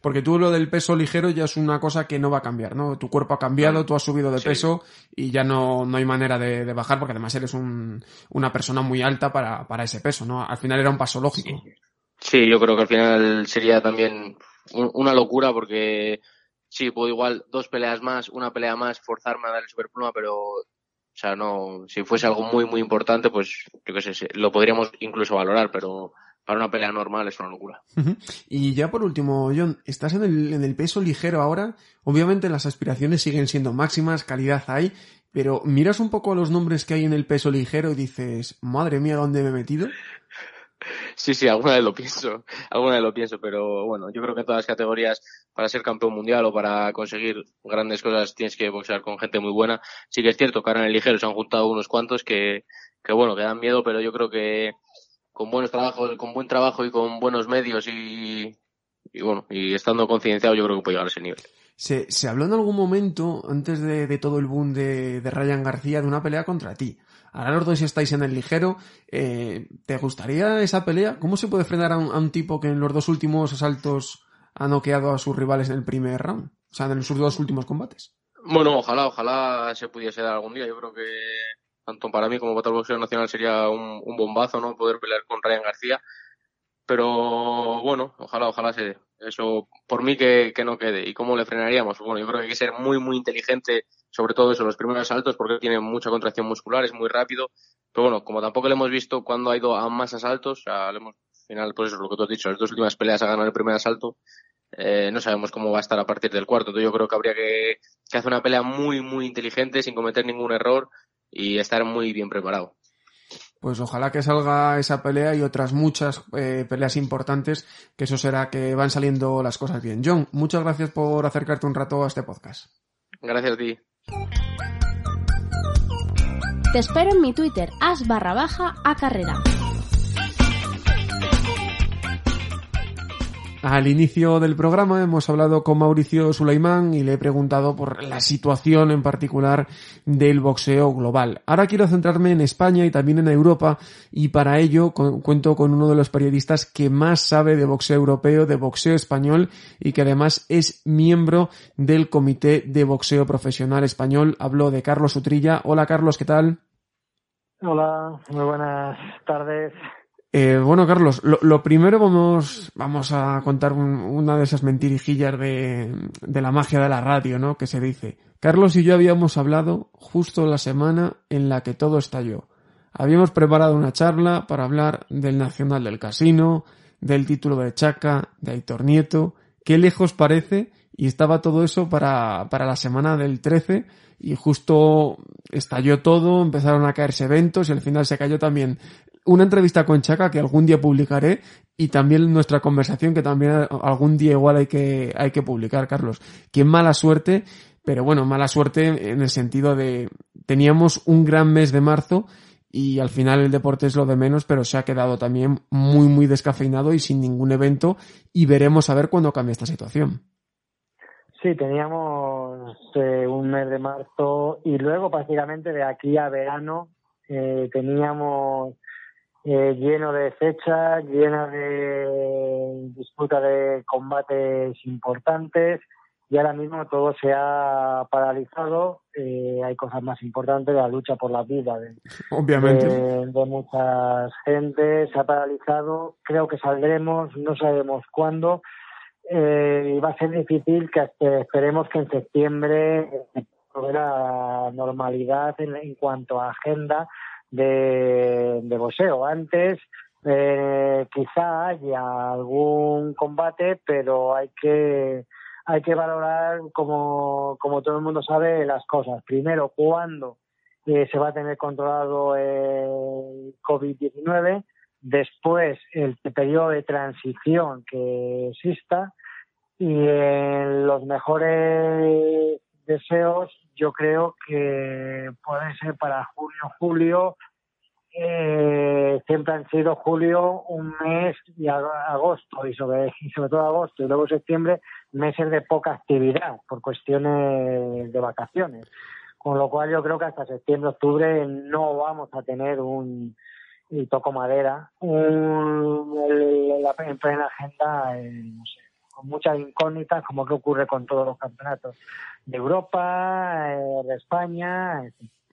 Porque tú lo del peso ligero ya es una cosa que no va a cambiar, ¿no? Tu cuerpo ha cambiado, tú has subido de peso y ya no, no hay manera de, bajar porque además eres un, una persona muy alta para, para ese peso, ¿no? Al final era un paso lógico. Sí. yo creo que al final sería también una locura porque sí, puedo igual dos peleas más, una pelea más, forzarme a dar el superpluma, pero o sea, no, si fuese algo muy, muy importante, pues yo qué sé, lo podríamos incluso valorar, pero para una pelea normal es una locura. Y ya por último, John, estás en el, en el peso ligero ahora. Obviamente las aspiraciones siguen siendo máximas, calidad hay, pero miras un poco a los nombres que hay en el peso ligero y dices, madre mía, ¿dónde me he metido? Sí, sí, alguna vez lo pienso, alguna vez lo pienso, pero bueno, yo creo que en todas las categorías, para ser campeón mundial o para conseguir grandes cosas, tienes que boxear con gente muy buena. Sí que es cierto que ahora en el ligero se han juntado unos cuantos que, que bueno, que dan miedo, pero yo creo que con buenos trabajos, con buen trabajo y con buenos medios y, y bueno, y estando concienciado, yo creo que puede llegar a ese nivel. Se, se habló en algún momento, antes de, de todo el boom de, de, Ryan García, de una pelea contra ti. Ahora los dos estáis en el ligero. Eh, ¿Te gustaría esa pelea? ¿Cómo se puede frenar a un, a un, tipo que en los dos últimos asaltos ha noqueado a sus rivales en el primer round? O sea, en sus dos últimos combates. Bueno, ojalá, ojalá se pudiese dar algún día. Yo creo que tanto para mí como para el boxeo nacional sería un, un bombazo, ¿no? Poder pelear con Ryan García. Pero bueno, ojalá, ojalá se dé. Eso por mí que, que, no quede. ¿Y cómo le frenaríamos? Bueno, yo creo que hay que ser muy, muy inteligente, sobre todo eso, los primeros asaltos, porque tiene mucha contracción muscular, es muy rápido. Pero bueno, como tampoco le hemos visto cuando ha ido a más asaltos, o sea, al final, pues eso es lo que tú has dicho, las dos últimas peleas ha ganado el primer asalto, eh, no sabemos cómo va a estar a partir del cuarto. Entonces yo creo que habría que hacer una pelea muy, muy inteligente, sin cometer ningún error y estar muy bien preparado pues ojalá que salga esa pelea y otras muchas eh, peleas importantes, que eso será que van saliendo las cosas bien. John, muchas gracias por acercarte un rato a este podcast. Gracias a ti. Te espero en mi Twitter, as barra baja a carrera. Al inicio del programa hemos hablado con Mauricio Sulaimán y le he preguntado por la situación en particular del boxeo global. Ahora quiero centrarme en España y también en Europa y para ello cuento con uno de los periodistas que más sabe de boxeo europeo, de boxeo español y que además es miembro del Comité de Boxeo Profesional Español. Hablo de Carlos Utrilla. Hola Carlos, ¿qué tal? Hola, muy buenas tardes. Eh, bueno, Carlos, lo, primero vamos, vamos a contar un, una de esas mentirijillas de, de, la magia de la radio, ¿no? Que se dice. Carlos y yo habíamos hablado justo la semana en la que todo estalló. Habíamos preparado una charla para hablar del Nacional del Casino, del título de Chaca, de Aitor Nieto. Qué lejos parece, y estaba todo eso para, para la semana del 13, y justo estalló todo, empezaron a caerse eventos y al final se cayó también una entrevista con Chaca que algún día publicaré y también nuestra conversación que también algún día igual hay que, hay que publicar, Carlos. Qué mala suerte, pero bueno, mala suerte en el sentido de teníamos un gran mes de marzo y al final el deporte es lo de menos, pero se ha quedado también muy, muy descafeinado y sin ningún evento y veremos a ver cuándo cambia esta situación. Sí, teníamos eh, un mes de marzo y luego prácticamente de aquí a verano eh, teníamos eh, lleno de fechas, llena de disputa de combates importantes y ahora mismo todo se ha paralizado. Eh, hay cosas más importantes, la lucha por la vida de, Obviamente. de, de mucha gente se ha paralizado. Creo que saldremos, no sabemos cuándo. Eh, y va a ser difícil que esperemos que en septiembre hubiera normalidad en, en cuanto a agenda de, de boxeo. Antes eh, quizá haya algún combate, pero hay que hay que valorar como, como todo el mundo sabe las cosas. Primero, cuándo eh, se va a tener controlado el COVID-19, después el periodo de transición que exista y en los mejores deseos yo creo que puede ser para junio, julio. Eh, siempre han sido julio, un mes y agosto, y sobre, y sobre todo agosto y luego septiembre, meses de poca actividad por cuestiones de vacaciones. Con lo cual yo creo que hasta septiembre, octubre no vamos a tener un, y toco madera, un, en plena agenda, eh, no sé, con muchas incógnitas, como que ocurre con todos los campeonatos de Europa, eh, de España.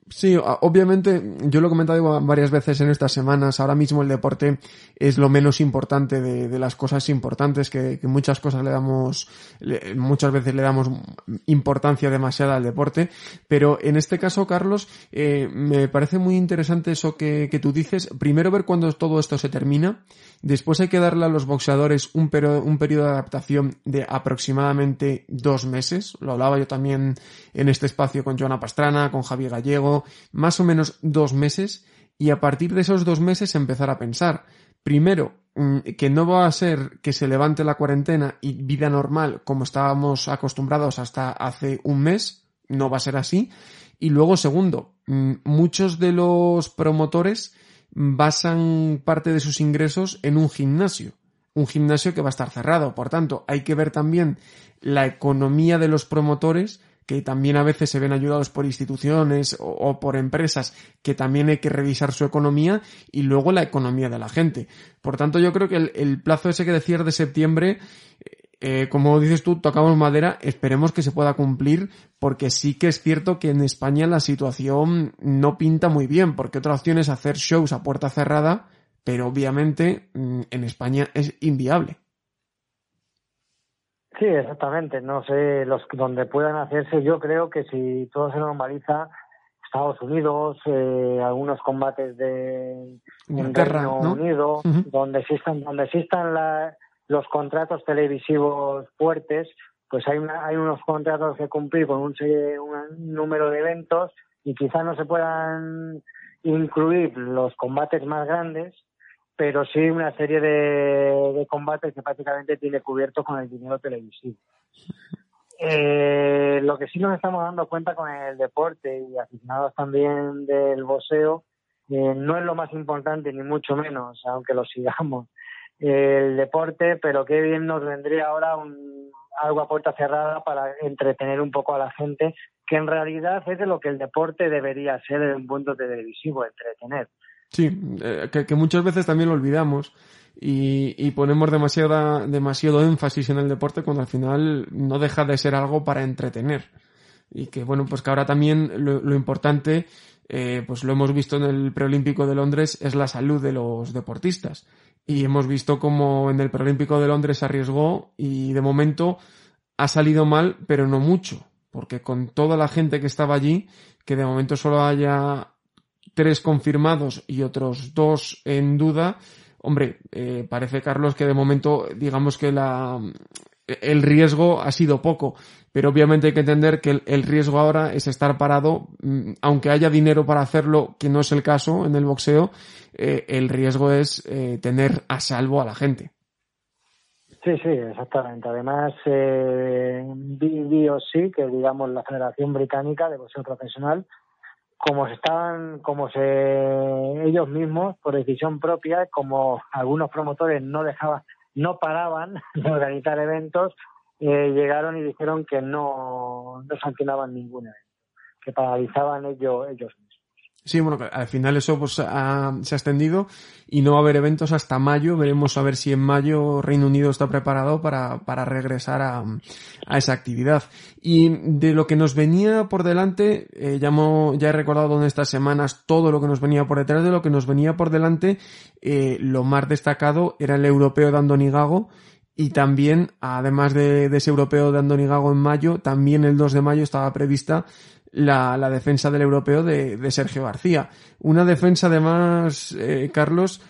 Sí, obviamente, yo lo he comentado varias veces en estas semanas, ahora mismo el deporte es lo menos importante de, de las cosas importantes, que, muchas cosas le damos, le, muchas veces le damos importancia demasiada al deporte, pero en este caso, Carlos, eh, me parece muy interesante eso que, que tú dices, primero ver cuándo todo esto se termina, después hay que darle a los boxeadores un, periodo, un periodo de adaptación de aproximadamente dos meses, lo hablaba yo también en este espacio con Joana Pastrana, con Javier Gallego, más o menos dos meses y a partir de esos dos meses empezar a pensar. Primero, mm, que no va a ser que se levante la cuarentena y vida normal como estábamos acostumbrados hasta hace un mes, no va a ser así. Y luego, segundo, mm, muchos de los promotores basan parte de sus ingresos en un gimnasio un gimnasio que va a estar cerrado. Por tanto, hay que ver también la economía de los promotores que también a veces se ven ayudados por instituciones o, por empresas que también hay que revisar su economía y luego la economía de la gente. Por tanto, yo creo que el, plazo ese que decías de septiembre, eh, como dices tú, tocamos madera, esperemos que se pueda cumplir porque sí que es cierto que en España la situación no pinta muy bien porque otra opción es hacer shows a puerta cerrada, pero obviamente mm, en España es inviable. Sí, exactamente. No sé, los donde puedan hacerse, yo creo que si todo se normaliza, Estados Unidos, eh, algunos combates de Reino Unido, donde existan, donde existan los contratos televisivos fuertes, pues hay, hay unos contratos que cumplir con un, un número de eventos y quizá no se puedan incluir los combates más grandes, pero sí una serie de, combates que prácticamente tiene cubierto con el dinero televisivo. Eh, lo que sí nos estamos dando cuenta con el deporte y aficionados también del boxeo, eh, no es lo más importante ni mucho menos, aunque lo sigamos, el deporte, pero qué bien nos vendría ahora un, algo a puerta cerrada para entretener un poco a la gente, que en realidad es de lo que el deporte debería ser en un punto televisivo, entretener. Sí, eh, que, muchas veces también lo olvidamos y, y ponemos demasiada, demasiado énfasis en el deporte cuando al final no deja de ser algo para entretener. Y que bueno, pues que ahora también lo, importante, eh, pues lo hemos visto en el preolímpico de Londres, es la salud de los deportistas. Y hemos visto como en el preolímpico de Londres se arriesgó y de momento ha salido mal, pero no mucho. Porque con toda la gente que estaba allí, que de momento solo haya tres confirmados y otros dos en duda, hombre, eh, parece Carlos que de momento digamos que la el riesgo ha sido poco, pero obviamente hay que entender que el, riesgo ahora es estar parado, mm, aunque haya dinero para hacerlo, que no es el caso en el boxeo, eh, el riesgo es eh, tener a salvo a la gente. Sí, sí, exactamente. Además, eh, sí que digamos la Federación Británica de Boxeo Profesional como se estaban, como se ellos mismos, por decisión propia, como algunos promotores no dejaban, no paraban de organizar eventos, eh, llegaron y dijeron que no, no sancionaban ningún evento, que paralizaban ellos, ellos mismos. Sí, bueno, al final eso pues, se ha extendido y no va a haber eventos hasta mayo. Veremos a ver si en mayo Reino Unido está preparado para, para regresar a, a esa actividad. Y de lo que nos venía por delante, eh, ya, ya he recordado en estas semanas todo lo que nos venía por detrás de lo que nos venía por delante. Eh, lo más destacado era el europeo de Andoni Gago y también, además de, de, ese europeo de Andoni Gago en mayo, también el 2 de mayo estaba prevista la, la defensa del europeo de, de, Sergio García. Una defensa además, eh, Carlos,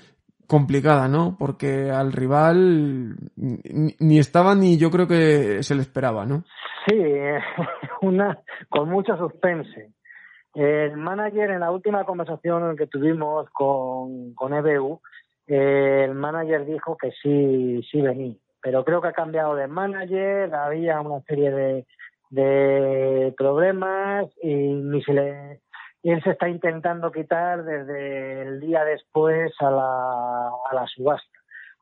complicada, ¿no? Porque al rival ni, estaba ni yo creo que se le esperaba, ¿no? Sí, una con mucho suspense. El manager en la última conversación que tuvimos con, con EBU, el manager dijo que sí, sí venía, pero creo que ha cambiado de manager, había una serie de, de problemas y ni se le él se está intentando quitar desde el día después a la, a la subasta.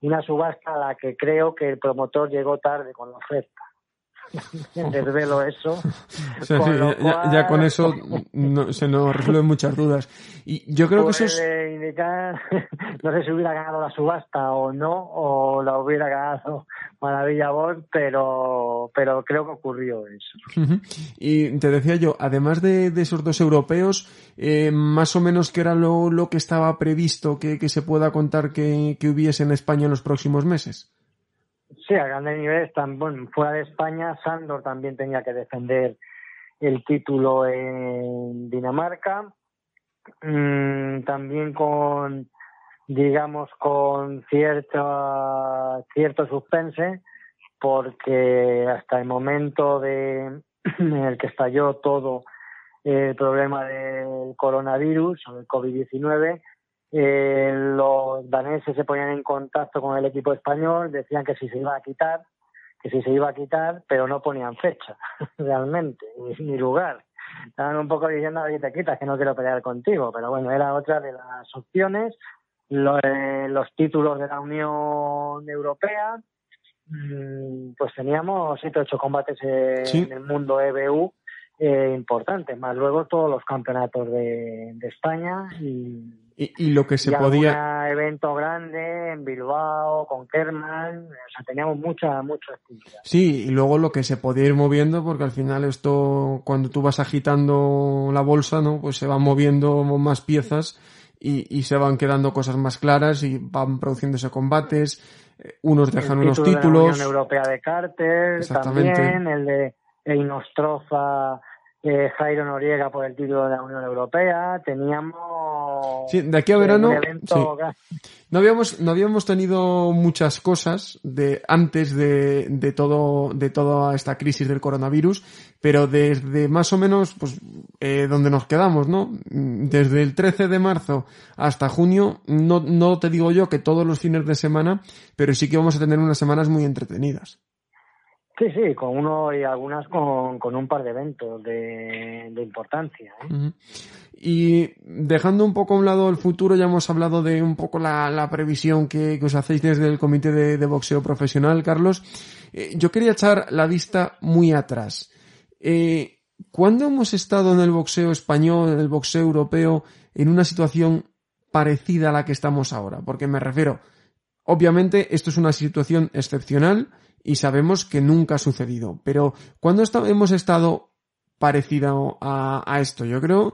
Una subasta a la que creo que el promotor llegó tarde con la oferta. desvelo eso. ya, con eso se nos resuelven muchas dudas. Y yo creo que eso es... no sé si hubiera ganado la subasta o no, o la hubiera ganado Maravilla Bond, pero, pero creo que ocurrió eso. Y te decía yo, además de, esos dos europeos, eh, más o menos qué era lo, lo que estaba previsto que, que se pueda contar que, que hubiese en España en los próximos meses. Sí, a grande nivel, están, bueno, fuera de España, Sandor también tenía que defender el título en Dinamarca. Mm, también con, digamos, con cierto, cierto suspense, porque hasta el momento de, en el que estalló todo el problema del coronavirus o del COVID-19, eh, los daneses se ponían en contacto con el equipo español, decían que si se iba a quitar, que si se iba a quitar, pero no ponían fecha, realmente, ni, lugar. Estaban un poco diciendo, que te quitas, que no quiero pelear contigo, pero bueno, era otra de las opciones. los títulos de la Unión Europea, mm, pues teníamos siete ocho combates en el mundo EBU eh, importantes, más luego todos los campeonatos de, España y, y, lo que se podía. Un evento grande en Bilbao, con Kerman, o sea, teníamos mucha, mucha actividad. Sí, y luego lo que se podía ir moviendo, porque al final esto, cuando tú vas agitando la bolsa, ¿no? Pues se van moviendo más piezas y, y se van quedando cosas más claras y van produciéndose combates, eh, unos dejan unos títulos. De la Unión Europea de Carter, también el de Einostroza eh, Jairo Noriega por el título de la Unión Europea, teníamos... Sí, de aquí a verano... No habíamos, no habíamos tenido muchas cosas de antes de, de todo, de toda esta crisis del coronavirus, pero desde más o menos, pues, eh, donde nos quedamos, ¿no? Desde el 13 de marzo hasta junio, no, no te digo yo que todos los fines de semana, pero sí que vamos a tener unas semanas muy entretenidas. Sí, sí, con uno y algunas con, con un par de eventos de, de importancia. ¿eh? Y dejando un poco a un lado el futuro, ya hemos hablado de un poco la, la previsión que, que, os hacéis desde el Comité de, de Boxeo Profesional, Carlos. Eh, yo quería echar la vista muy atrás. Eh, ¿Cuándo hemos estado en el boxeo español, en el boxeo europeo, en una situación parecida a la que estamos ahora? Porque me refiero, obviamente, esto es una situación excepcional y sabemos que nunca ha sucedido. Pero ¿cuándo hemos estado parecido a, esto? Yo creo,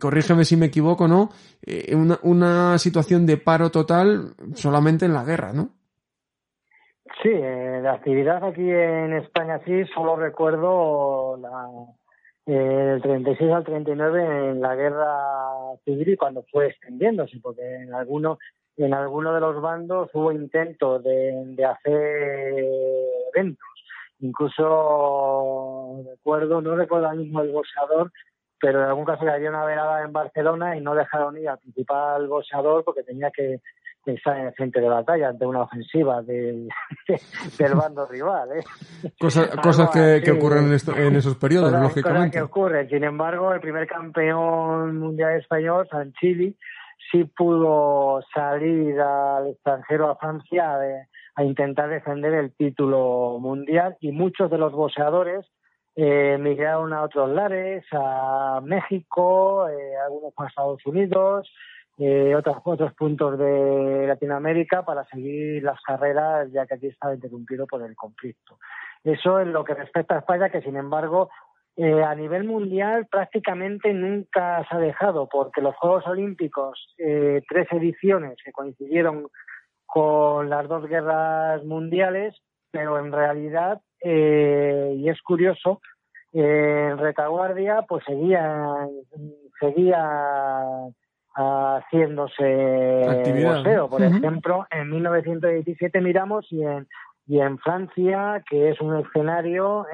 corrígeme si me equivoco, ¿no? Eh, una, situación de paro total solamente en la guerra, ¿no? Sí, eh, la actividad aquí en España sí, solo recuerdo la, eh, el 36 al 39 en la guerra civil y cuando fue extendiéndose, porque en algunos en alguno de los bandos hubo intentos de, de hacer eventos. Incluso recuerdo, no recuerdo al mismo el boxeador, pero en algún caso había una velada en Barcelona y no dejaron ir al principal boxeador porque tenía que, estar en el frente de batalla ante una ofensiva del, del bando rival. ¿eh? cosas que, que, ocurren en, en esos periodos, lógicamente. que ocurren. Sin embargo, el primer campeón mundial español, Sanchili, sí pudo salir al extranjero a Francia a intentar defender el título mundial y muchos de los boxeadores eh, migraron a otros lares, a México, eh, algunos a Estados Unidos, eh, otros, otros puntos de Latinoamérica para seguir las carreras ya que aquí estaba interrumpido por el conflicto. Eso en lo que respecta a España, que sin embargo eh, a nivel mundial prácticamente nunca se ha dejado, porque los Juegos Olímpicos, eh, tres ediciones que coincidieron con las dos guerras mundiales, pero en realidad, eh, y es curioso, en retaguardia pues seguía, seguía haciéndose boxeo. Por ejemplo, en 1917 miramos y en, y en Francia, que es un escenario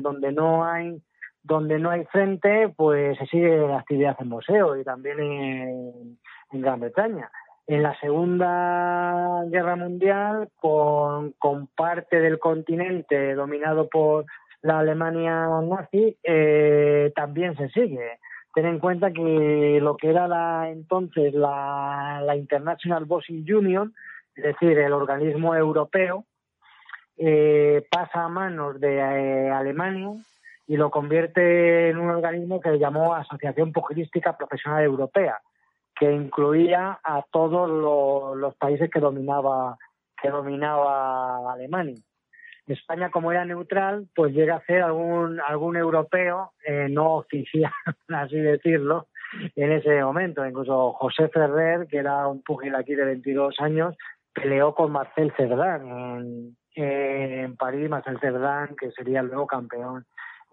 donde no hay donde no hay frente, pues se sigue la actividad en museo y también en, Gran Bretaña. En la Segunda Guerra Mundial, con, parte del continente dominado por la Alemania nazi, eh, también se sigue. Ten en cuenta que lo que era la, entonces la, la International Boxing Union, es decir, el organismo europeo, eh, pasa a manos de eh, Alemania y lo convierte en un organismo que llamó Asociación Pugilística Profesional Europea, que incluía a todos los, países que dominaba que dominaba Alemania. España, como era neutral, pues llega a ser algún algún europeo eh, no oficial, así decirlo, en ese momento. Incluso José Ferrer, que era un pugil aquí de 22 años, peleó con Marcel Cerdán en, en París, Marcel Cerdán, que sería luego campeón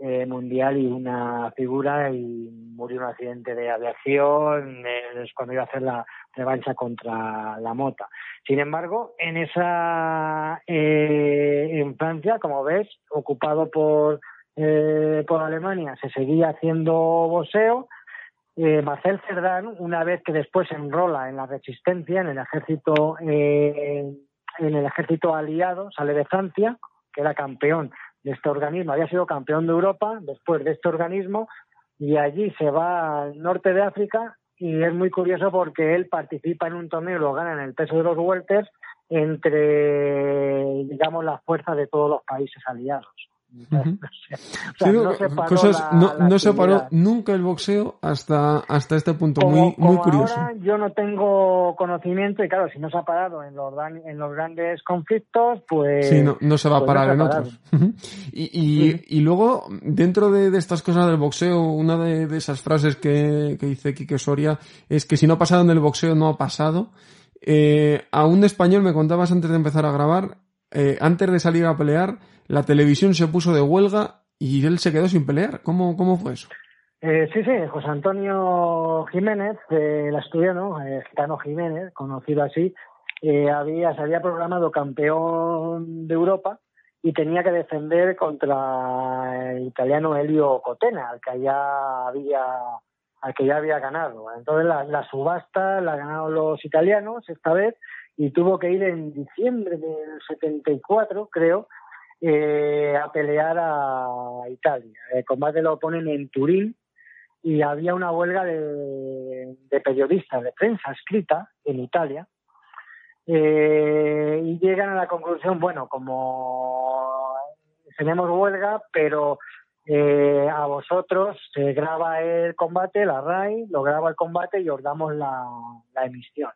eh, mundial y una figura y murió en un accidente de aviación eh, cuando iba a hacer la revancha contra la mota. Sin embargo, en esa eh, en Francia, como ves, ocupado por por Alemania, se seguía haciendo boxeo. Marcel Cerdán, una vez que después se enrola en la resistencia, en el ejército en el ejército aliado, sale de Francia, que era campeón de este organismo. Había sido campeón de Europa después de este organismo y allí se va al norte de África y es muy curioso porque él participa en un torneo y lo gana en el peso de los welters entre, digamos, las fuerzas de todos los países aliados. no se paró nunca el boxeo hasta, hasta este punto, muy, muy curioso. yo no tengo conocimiento y claro, si no se ha parado en los, en los grandes conflictos, pues... Sí, no, se va a pues parar en otros. y, y, luego, dentro de, estas cosas del boxeo, una de, esas frases que, que dice Quique Soria es que si no ha pasado en el boxeo, no ha pasado. Eh, a un español me contabas antes de empezar a grabar, eh, antes de salir a pelear, la televisión se puso de huelga y él se quedó sin pelear. ¿Cómo, cómo fue eso? Eh, sí, sí, José Antonio Jiménez, el asturiano, eh, Gitano Jiménez, conocido así, eh, había, se había programado campeón de Europa y tenía que defender contra el italiano Elio Cotena, al que ya había al que ya había ganado. Entonces la, la subasta la ganaron los italianos esta vez y tuvo que ir en diciembre del 74, creo, eh, a pelear a Italia. El combate lo ponen en Turín y había una huelga de, periodistas, de prensa escrita en Italia. Eh, y llegan a la conclusión, bueno, como tenemos huelga, pero eh, a vosotros se graba el combate, la RAI, lo graba el combate y os damos la, la emisión.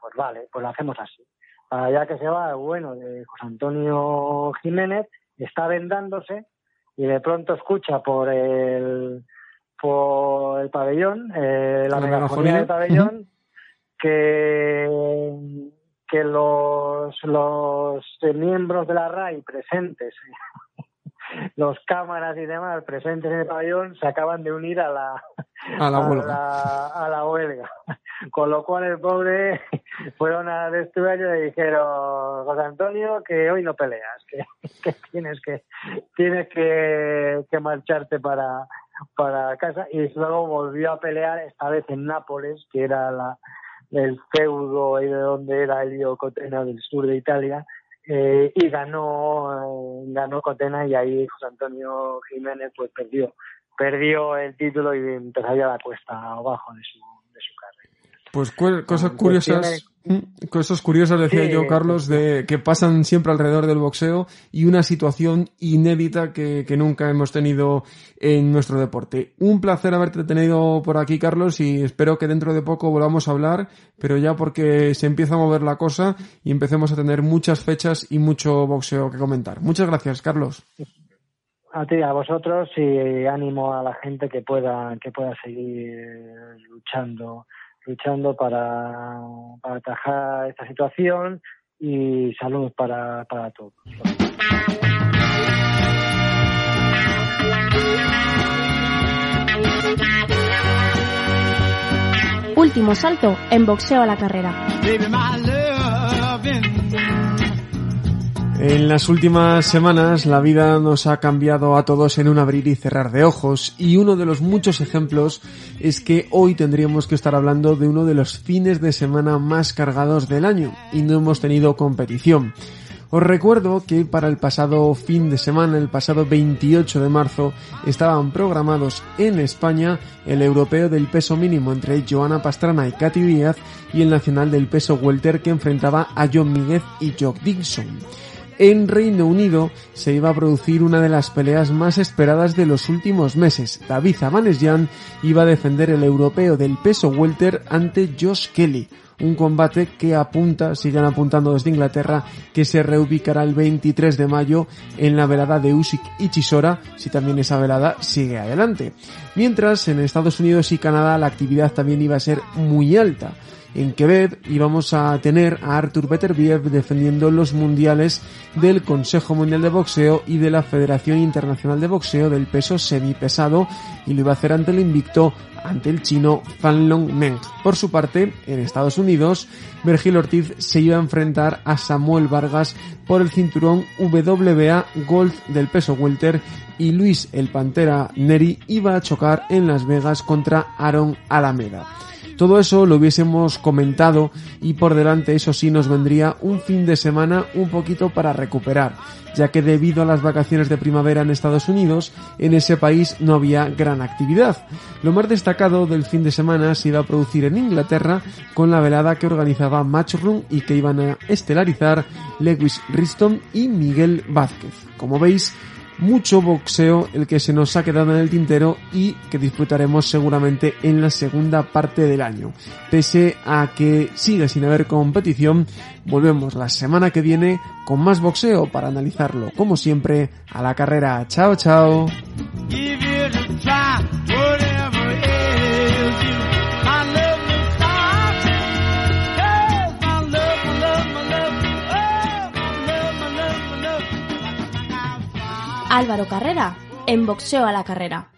Pues vale, pues lo hacemos así allá que se va, bueno, de José Antonio Jiménez, está vendándose y de pronto escucha por el por el pabellón, eh, la megafonía del pabellón, que, que los, los miembros de la RAI presentes los cámaras y demás presentes en el pabellón se acaban de unir a la, a la, huelga. Con lo cual el pobre fueron a vestuario y le dijeron, José Antonio, que hoy no peleas, que, que tienes que tienes que, que marcharte para, para casa. Y luego volvió a pelear, esta vez en Nápoles, que era la, el feudo y de donde era Elio Cotena del sur de Italia eh, y ganó eh, ganó Cotena y ahí José Antonio Jiménez pues perdió perdió el título y empezó ya la cuesta abajo de su, de su carrera. Pues cosas curiosas Mm, cosas curiosas, decía yo, Carlos, de que pasan siempre alrededor del boxeo y una situación inédita que, nunca hemos tenido en nuestro deporte. Un placer haberte tenido por aquí, Carlos, y espero que dentro de poco volvamos a hablar, pero ya porque se empieza a mover la cosa y empecemos a tener muchas fechas y mucho boxeo que comentar. Muchas gracias, Carlos. A ti, a vosotros y ánimo a la gente que pueda, que pueda seguir luchando luchando para, para atajar esta situación y salud para, para todos. Último salto en boxeo a la carrera. En las últimas semanas la vida nos ha cambiado a todos en un abrir y cerrar de ojos y uno de los muchos ejemplos es que hoy tendríamos que estar hablando de uno de los fines de semana más cargados del año y no hemos tenido competición. Os recuerdo que para el pasado fin de semana, el pasado 28 de marzo, estaban programados en España el europeo del peso mínimo entre Joana Pastrana y Katy Díaz y el nacional del peso welter que enfrentaba a John Míguez y Jock Dixon en Reino Unido se iba a producir una de las peleas más esperadas de los últimos meses. David Abanesyan iba a defender el europeo del peso welter ante Josh Kelly. Un combate que apunta, siguen apuntando desde Inglaterra, que se reubicará el 23 de mayo en la velada de Usyk y Chisora, si también esa velada sigue adelante. Mientras, en Estados Unidos y Canadá la actividad también iba a ser muy alta en Quebec íbamos a tener a Arthur Beterbiev defendiendo los mundiales del Consejo Mundial de Boxeo y de la Federación Internacional de Boxeo del peso semipesado y lo iba a hacer ante el invicto ante el chino Fanlong Meng. Por su parte, en Estados Unidos, Virgil Ortiz se iba a enfrentar a Samuel Vargas por el cinturón WBA Gold del peso welter y Luis el Pantera Neri iba a chocar en Las Vegas contra Aaron Alameda. Todo eso lo hubiésemos comentado y por delante eso sí nos vendría un fin de semana un poquito para recuperar, ya que debido a las vacaciones de primavera en Estados Unidos, en ese país no había gran actividad. Lo más destacado del fin de semana se iba a producir en Inglaterra con la velada que organizaba Matchroom y que iban a estelarizar Lewis Riston y Miguel Vázquez. Como veis, mucho boxeo el que se nos ha quedado en el tintero y que disfrutaremos seguramente en la segunda parte del año. Pese a que sigue sin haber competición, volvemos la semana que viene con más boxeo para analizarlo, como siempre, a la carrera. Chao, chao. Álvaro Carrera, en boxeo a la carrera.